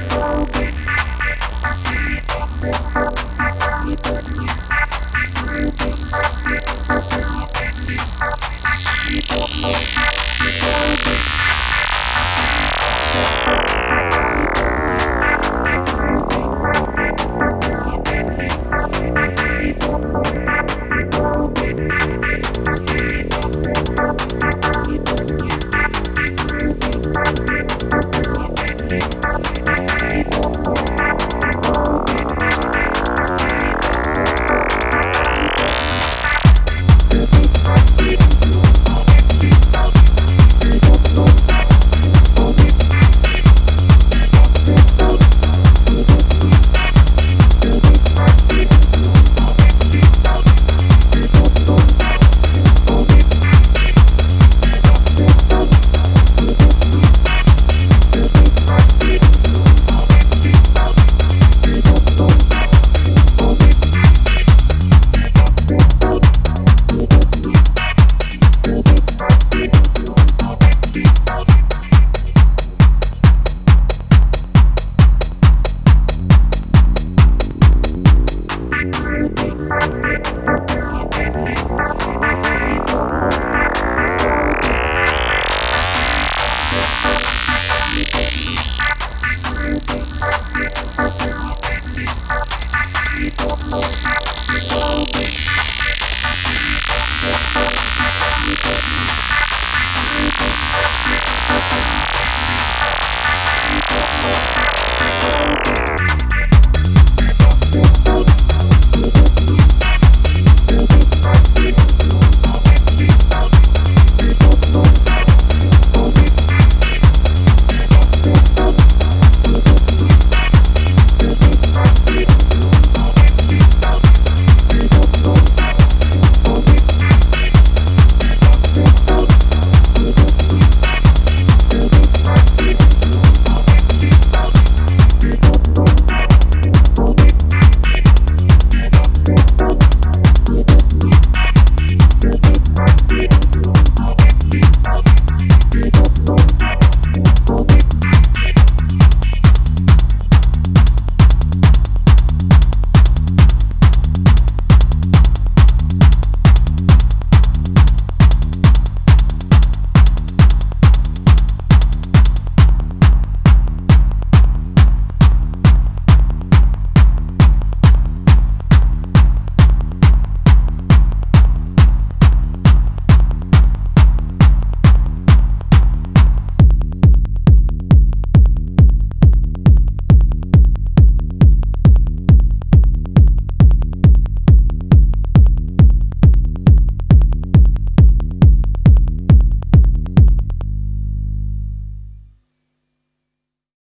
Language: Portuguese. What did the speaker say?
I broke